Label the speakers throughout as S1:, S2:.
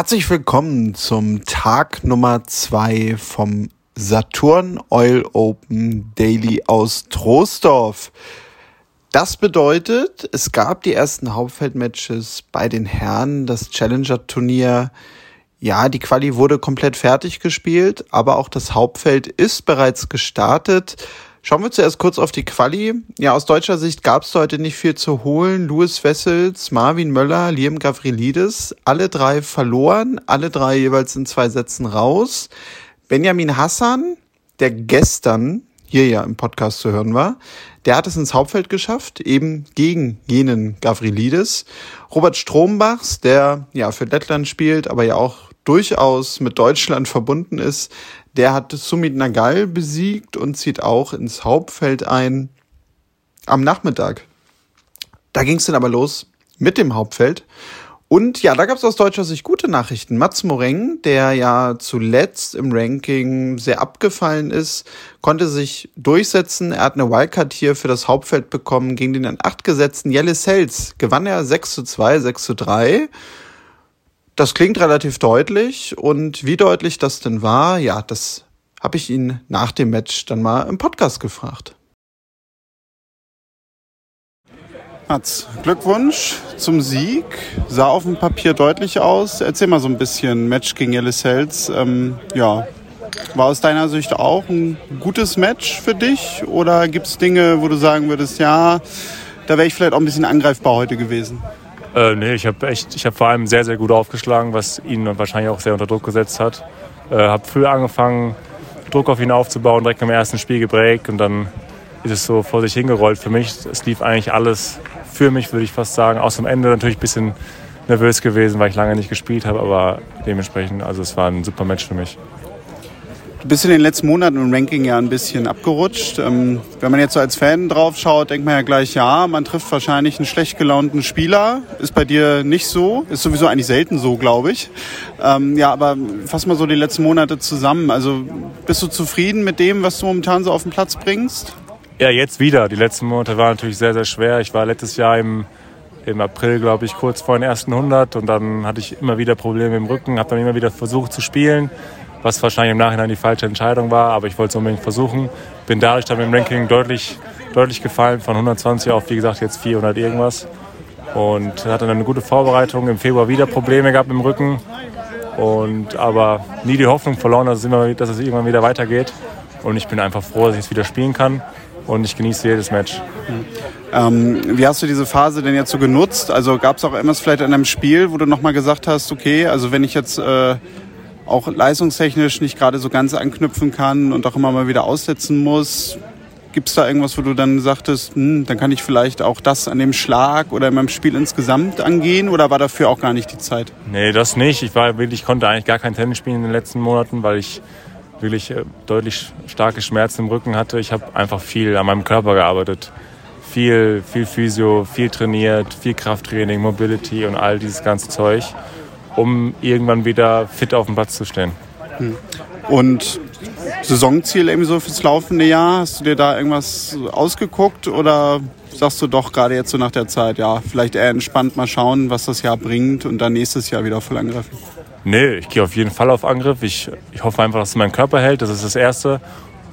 S1: Herzlich willkommen zum Tag Nummer zwei vom Saturn Oil Open Daily aus Troisdorf. Das bedeutet, es gab die ersten Hauptfeldmatches bei den Herren, das Challenger-Turnier. Ja, die Quali wurde komplett fertig gespielt, aber auch das Hauptfeld ist bereits gestartet. Schauen wir zuerst kurz auf die Quali. Ja, aus deutscher Sicht gab es heute nicht viel zu holen. Louis Wessels, Marvin Möller, Liam Gavrilidis, alle drei verloren, alle drei jeweils in zwei Sätzen raus. Benjamin Hassan, der gestern hier ja im Podcast zu hören war, der hat es ins Hauptfeld geschafft, eben gegen jenen Gavrilidis. Robert Strombachs, der ja für Lettland spielt, aber ja auch durchaus mit Deutschland verbunden ist, der hat Sumit Nagal besiegt und zieht auch ins Hauptfeld ein am Nachmittag. Da ging es dann aber los mit dem Hauptfeld. Und ja, da gab es aus deutscher Sicht gute Nachrichten. Mats Moreng, der ja zuletzt im Ranking sehr abgefallen ist, konnte sich durchsetzen. Er hat eine Wildcard hier für das Hauptfeld bekommen. Gegen den an 8 gesetzten Jelle Sels gewann er 6 zu 2, 6 zu 3. Das klingt relativ deutlich und wie deutlich das denn war, ja, das habe ich ihn nach dem Match dann mal im Podcast gefragt. Mats, Glückwunsch zum Sieg. Sah auf dem Papier deutlich aus. Erzähl mal so ein bisschen Match gegen Ellis Hells. Ähm, ja, war aus deiner Sicht auch ein gutes Match für dich? Oder gibt es Dinge, wo du sagen würdest, ja, da wäre ich vielleicht auch ein bisschen angreifbar heute gewesen?
S2: Äh, nee, ich habe echt, vor allem sehr, sehr gut aufgeschlagen, was ihn wahrscheinlich auch sehr unter Druck gesetzt hat. Äh, habe früh angefangen, Druck auf ihn aufzubauen, direkt im ersten Spiel gebreakt und dann ist es so vor sich hingerollt für mich. Es lief eigentlich alles für mich, würde ich fast sagen. Außer am Ende natürlich ein bisschen nervös gewesen, weil ich lange nicht gespielt habe, aber dementsprechend, also es war ein super Match für mich.
S1: Du bist in den letzten Monaten im Ranking ja ein bisschen abgerutscht. Ähm, wenn man jetzt so als Fan drauf schaut, denkt man ja gleich, ja, man trifft wahrscheinlich einen schlecht gelaunten Spieler. Ist bei dir nicht so. Ist sowieso eigentlich selten so, glaube ich. Ähm, ja, aber fass mal so die letzten Monate zusammen. Also bist du zufrieden mit dem, was du momentan so auf den Platz bringst?
S2: Ja, jetzt wieder. Die letzten Monate waren natürlich sehr, sehr schwer. Ich war letztes Jahr im, im April, glaube ich, kurz vor den ersten 100 und dann hatte ich immer wieder Probleme im Rücken, habe dann immer wieder versucht zu spielen was wahrscheinlich im Nachhinein die falsche Entscheidung war, aber ich wollte es unbedingt versuchen. Bin dadurch dann im Ranking deutlich, deutlich gefallen, von 120 auf, wie gesagt, jetzt 400 irgendwas. Und hatte dann eine gute Vorbereitung, im Februar wieder Probleme gehabt im Rücken. Und aber nie die Hoffnung verloren, dass es, immer, dass es irgendwann wieder weitergeht. Und ich bin einfach froh, dass ich es wieder spielen kann. Und ich genieße jedes Match.
S1: Ähm, wie hast du diese Phase denn jetzt so genutzt? Also gab es auch irgendwas vielleicht in einem Spiel, wo du nochmal gesagt hast, okay, also wenn ich jetzt äh, auch leistungstechnisch nicht gerade so ganz anknüpfen kann und auch immer mal wieder aussetzen muss. Gibt es da irgendwas, wo du dann sagtest, hm, dann kann ich vielleicht auch das an dem Schlag oder in meinem Spiel insgesamt angehen oder war dafür auch gar nicht die Zeit?
S2: Nee, das nicht. Ich war wirklich, konnte eigentlich gar kein Tennis spielen in den letzten Monaten, weil ich wirklich äh, deutlich starke Schmerzen im Rücken hatte. Ich habe einfach viel an meinem Körper gearbeitet. Viel, viel Physio, viel trainiert, viel Krafttraining, Mobility und all dieses ganze Zeug um irgendwann wieder fit auf dem Platz zu stehen. Hm.
S1: Und Saisonziel irgendwie so fürs laufende Jahr? Hast du dir da irgendwas ausgeguckt oder sagst du doch gerade jetzt so nach der Zeit, ja, vielleicht eher entspannt mal schauen, was das Jahr bringt und dann nächstes Jahr wieder voll angreifen?
S2: Nee, ich gehe auf jeden Fall auf Angriff. Ich, ich hoffe einfach, dass es mein Körper hält. Das ist das Erste.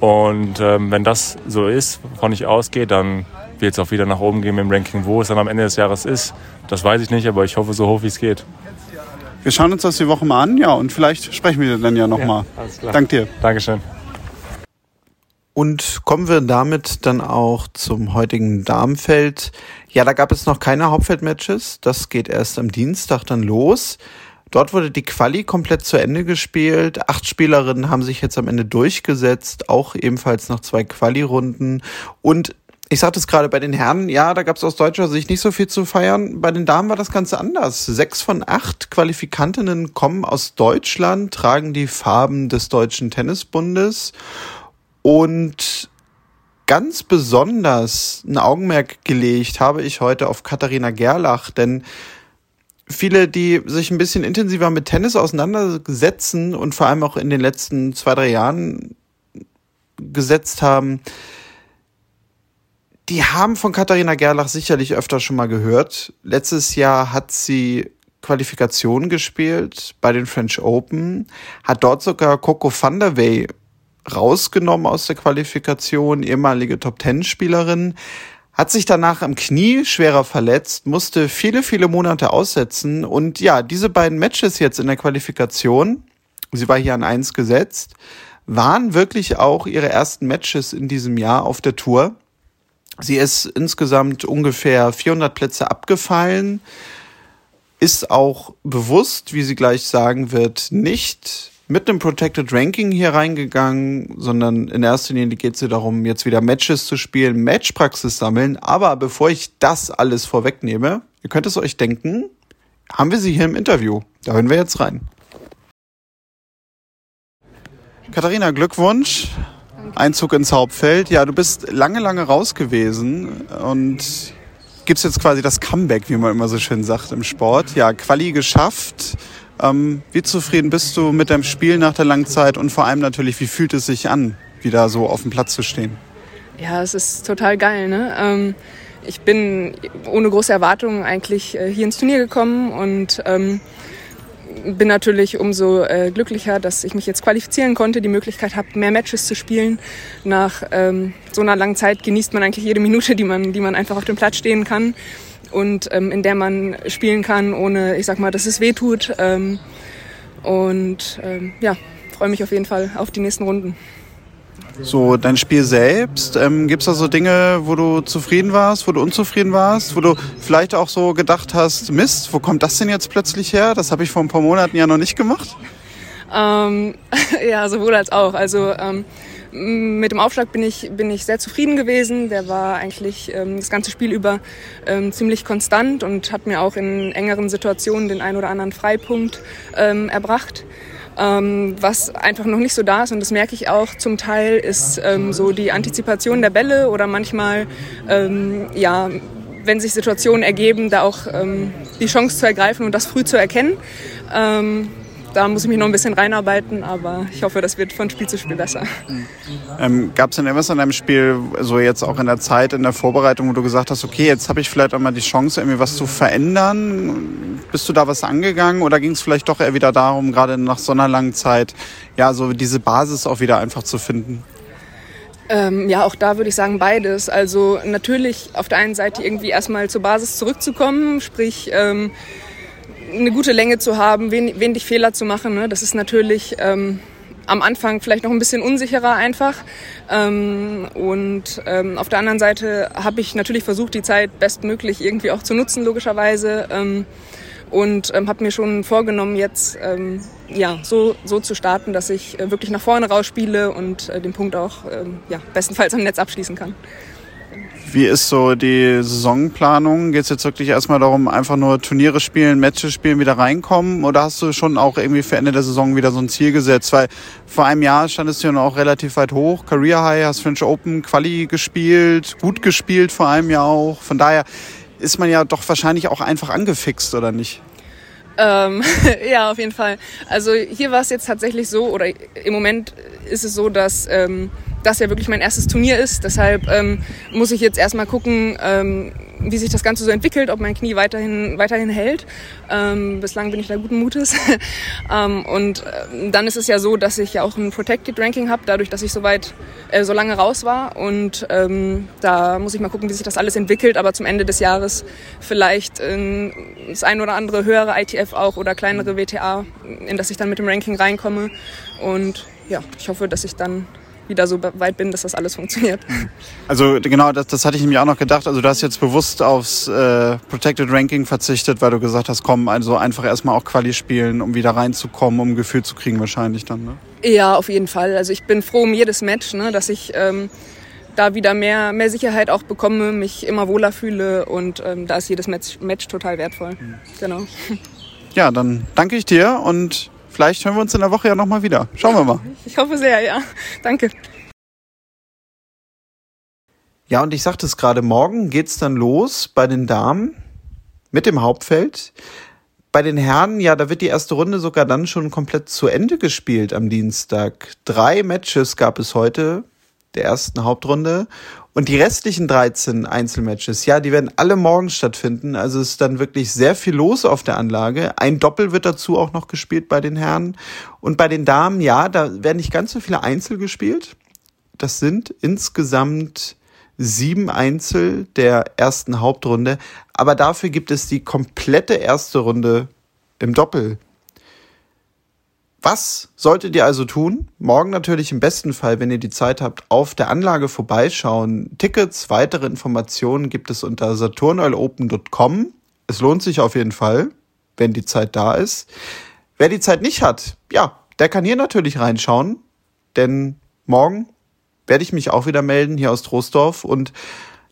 S2: Und ähm, wenn das so ist, wovon ich ausgehe, dann wird es auch wieder nach oben gehen im Ranking. Wo es dann am Ende des Jahres ist, das weiß ich nicht, aber ich hoffe so hoch, wie es geht.
S1: Wir schauen uns das die Woche mal an, ja, und vielleicht sprechen wir dann ja nochmal. Ja, Dank dir.
S2: Dankeschön.
S1: Und kommen wir damit dann auch zum heutigen Darmfeld. Ja, da gab es noch keine Hauptfeldmatches. Das geht erst am Dienstag dann los. Dort wurde die Quali komplett zu Ende gespielt. Acht Spielerinnen haben sich jetzt am Ende durchgesetzt, auch ebenfalls nach zwei Quali-Runden. Und ich sagte es gerade bei den Herren, ja, da gab es aus deutscher Sicht nicht so viel zu feiern. Bei den Damen war das Ganze anders. Sechs von acht Qualifikantinnen kommen aus Deutschland, tragen die Farben des Deutschen Tennisbundes und ganz besonders ein Augenmerk gelegt habe ich heute auf Katharina Gerlach, denn viele, die sich ein bisschen intensiver mit Tennis auseinandersetzen und vor allem auch in den letzten zwei, drei Jahren gesetzt haben, die haben von Katharina Gerlach sicherlich öfter schon mal gehört. Letztes Jahr hat sie Qualifikation gespielt bei den French Open, hat dort sogar Coco van der Wey rausgenommen aus der Qualifikation, ehemalige Top-Ten-Spielerin, hat sich danach am Knie schwerer verletzt, musste viele, viele Monate aussetzen und ja, diese beiden Matches jetzt in der Qualifikation, sie war hier an eins gesetzt, waren wirklich auch ihre ersten Matches in diesem Jahr auf der Tour. Sie ist insgesamt ungefähr 400 Plätze abgefallen, ist auch bewusst, wie sie gleich sagen wird, nicht mit einem Protected Ranking hier reingegangen, sondern in erster Linie geht es darum, jetzt wieder Matches zu spielen, Matchpraxis sammeln. Aber bevor ich das alles vorwegnehme, ihr könnt es euch denken, haben wir sie hier im Interview. Da hören wir jetzt rein. Katharina, Glückwunsch. Einzug ins Hauptfeld. Ja, du bist lange, lange raus gewesen und gibst jetzt quasi das Comeback, wie man immer so schön sagt im Sport. Ja, Quali geschafft. Ähm, wie zufrieden bist du mit deinem Spiel nach der langen Zeit und vor allem natürlich, wie fühlt es sich an, wieder so auf dem Platz zu stehen?
S3: Ja, es ist total geil. Ne? Ähm, ich bin ohne große Erwartungen eigentlich äh, hier ins Turnier gekommen und ähm, bin natürlich umso äh, glücklicher, dass ich mich jetzt qualifizieren konnte, die Möglichkeit habe, mehr Matches zu spielen. Nach ähm, so einer langen Zeit genießt man eigentlich jede Minute, die man, die man einfach auf dem Platz stehen kann und ähm, in der man spielen kann, ohne, ich sag mal, dass es weh tut. Ähm, und ähm, ja, freue mich auf jeden Fall auf die nächsten Runden.
S1: So, dein Spiel selbst, ähm, gibt es da so Dinge, wo du zufrieden warst, wo du unzufrieden warst, wo du vielleicht auch so gedacht hast, Mist, wo kommt das denn jetzt plötzlich her? Das habe ich vor ein paar Monaten ja noch nicht gemacht.
S3: Ähm, ja, sowohl als auch. Also ähm, mit dem Aufschlag bin ich, bin ich sehr zufrieden gewesen. Der war eigentlich ähm, das ganze Spiel über ähm, ziemlich konstant und hat mir auch in engeren Situationen den einen oder anderen Freipunkt ähm, erbracht. Ähm, was einfach noch nicht so da ist, und das merke ich auch zum Teil, ist ähm, so die Antizipation der Bälle oder manchmal, ähm, ja, wenn sich Situationen ergeben, da auch ähm, die Chance zu ergreifen und das früh zu erkennen. Da muss ich mich noch ein bisschen reinarbeiten, aber ich hoffe, das wird von Spiel zu Spiel besser.
S1: Ähm, Gab es denn irgendwas an deinem Spiel, so jetzt auch in der Zeit, in der Vorbereitung, wo du gesagt hast, okay, jetzt habe ich vielleicht auch mal die Chance, irgendwie was zu verändern? Bist du da was angegangen oder ging es vielleicht doch eher wieder darum, gerade nach so einer langen Zeit, ja, so diese Basis auch wieder einfach zu finden?
S3: Ähm, ja, auch da würde ich sagen beides. Also natürlich auf der einen Seite irgendwie erstmal zur Basis zurückzukommen, sprich ähm, eine gute Länge zu haben, wen, wenig Fehler zu machen. Ne? Das ist natürlich ähm, am Anfang vielleicht noch ein bisschen unsicherer einfach. Ähm, und ähm, auf der anderen Seite habe ich natürlich versucht, die Zeit bestmöglich irgendwie auch zu nutzen, logischerweise. Ähm, und ähm, habe mir schon vorgenommen, jetzt ähm, ja, so, so zu starten, dass ich äh, wirklich nach vorne rausspiele und äh, den Punkt auch ähm, ja, bestenfalls am Netz abschließen kann.
S1: Wie ist so die Saisonplanung? Geht es jetzt wirklich erstmal darum, einfach nur Turniere spielen, Matches spielen, wieder reinkommen? Oder hast du schon auch irgendwie für Ende der Saison wieder so ein Ziel gesetzt? Weil vor einem Jahr standest du ja noch relativ weit hoch. Career High, hast French Open Quali gespielt, gut gespielt vor einem Jahr auch. Von daher ist man ja doch wahrscheinlich auch einfach angefixt, oder nicht?
S3: Ähm, ja, auf jeden Fall. Also hier war es jetzt tatsächlich so, oder im Moment ist es so, dass ähm, das ja wirklich mein erstes Turnier ist. Deshalb ähm, muss ich jetzt erstmal gucken, ähm, wie sich das Ganze so entwickelt, ob mein Knie weiterhin, weiterhin hält. Ähm, bislang bin ich da guten Mutes. ähm, und äh, dann ist es ja so, dass ich ja auch ein Protected Ranking habe, dadurch, dass ich so weit, äh, so lange raus war. Und ähm, da muss ich mal gucken, wie sich das alles entwickelt. Aber zum Ende des Jahres vielleicht äh, das ein oder andere höhere ITF auch oder kleinere WTA, in das ich dann mit dem Ranking reinkomme. Und ja, ich hoffe, dass ich dann wieder so weit bin, dass das alles funktioniert.
S1: Also genau, das, das hatte ich nämlich auch noch gedacht. Also du hast jetzt bewusst aufs äh, Protected Ranking verzichtet, weil du gesagt hast, komm, also einfach erstmal auch Quali spielen, um wieder reinzukommen, um ein Gefühl zu kriegen wahrscheinlich dann, ne?
S3: Ja, auf jeden Fall. Also ich bin froh um jedes Match, ne, dass ich ähm, da wieder mehr, mehr Sicherheit auch bekomme, mich immer wohler fühle und ähm, da ist jedes Match, Match total wertvoll. Mhm. Genau.
S1: Ja, dann danke ich dir und Vielleicht hören wir uns in der Woche ja nochmal wieder. Schauen wir mal.
S3: Ich hoffe sehr, ja. Danke.
S1: Ja, und ich sagte es gerade, morgen geht es dann los bei den Damen mit dem Hauptfeld. Bei den Herren, ja, da wird die erste Runde sogar dann schon komplett zu Ende gespielt am Dienstag. Drei Matches gab es heute. Der ersten Hauptrunde. Und die restlichen 13 Einzelmatches, ja, die werden alle morgen stattfinden. Also ist dann wirklich sehr viel los auf der Anlage. Ein Doppel wird dazu auch noch gespielt bei den Herren. Und bei den Damen, ja, da werden nicht ganz so viele Einzel gespielt. Das sind insgesamt sieben Einzel der ersten Hauptrunde. Aber dafür gibt es die komplette erste Runde im Doppel. Was solltet ihr also tun? Morgen natürlich im besten Fall, wenn ihr die Zeit habt, auf der Anlage vorbeischauen. Tickets, weitere Informationen gibt es unter saturnoilopen.com. Es lohnt sich auf jeden Fall, wenn die Zeit da ist. Wer die Zeit nicht hat, ja, der kann hier natürlich reinschauen, denn morgen werde ich mich auch wieder melden hier aus Troisdorf und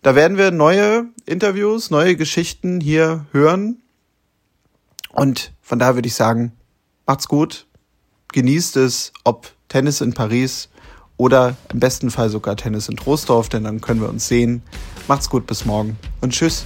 S1: da werden wir neue Interviews, neue Geschichten hier hören. Und von daher würde ich sagen, macht's gut, genießt es, ob Tennis in Paris oder im besten Fall sogar Tennis in Troisdorf, denn dann können wir uns sehen. Macht's gut, bis morgen und tschüss.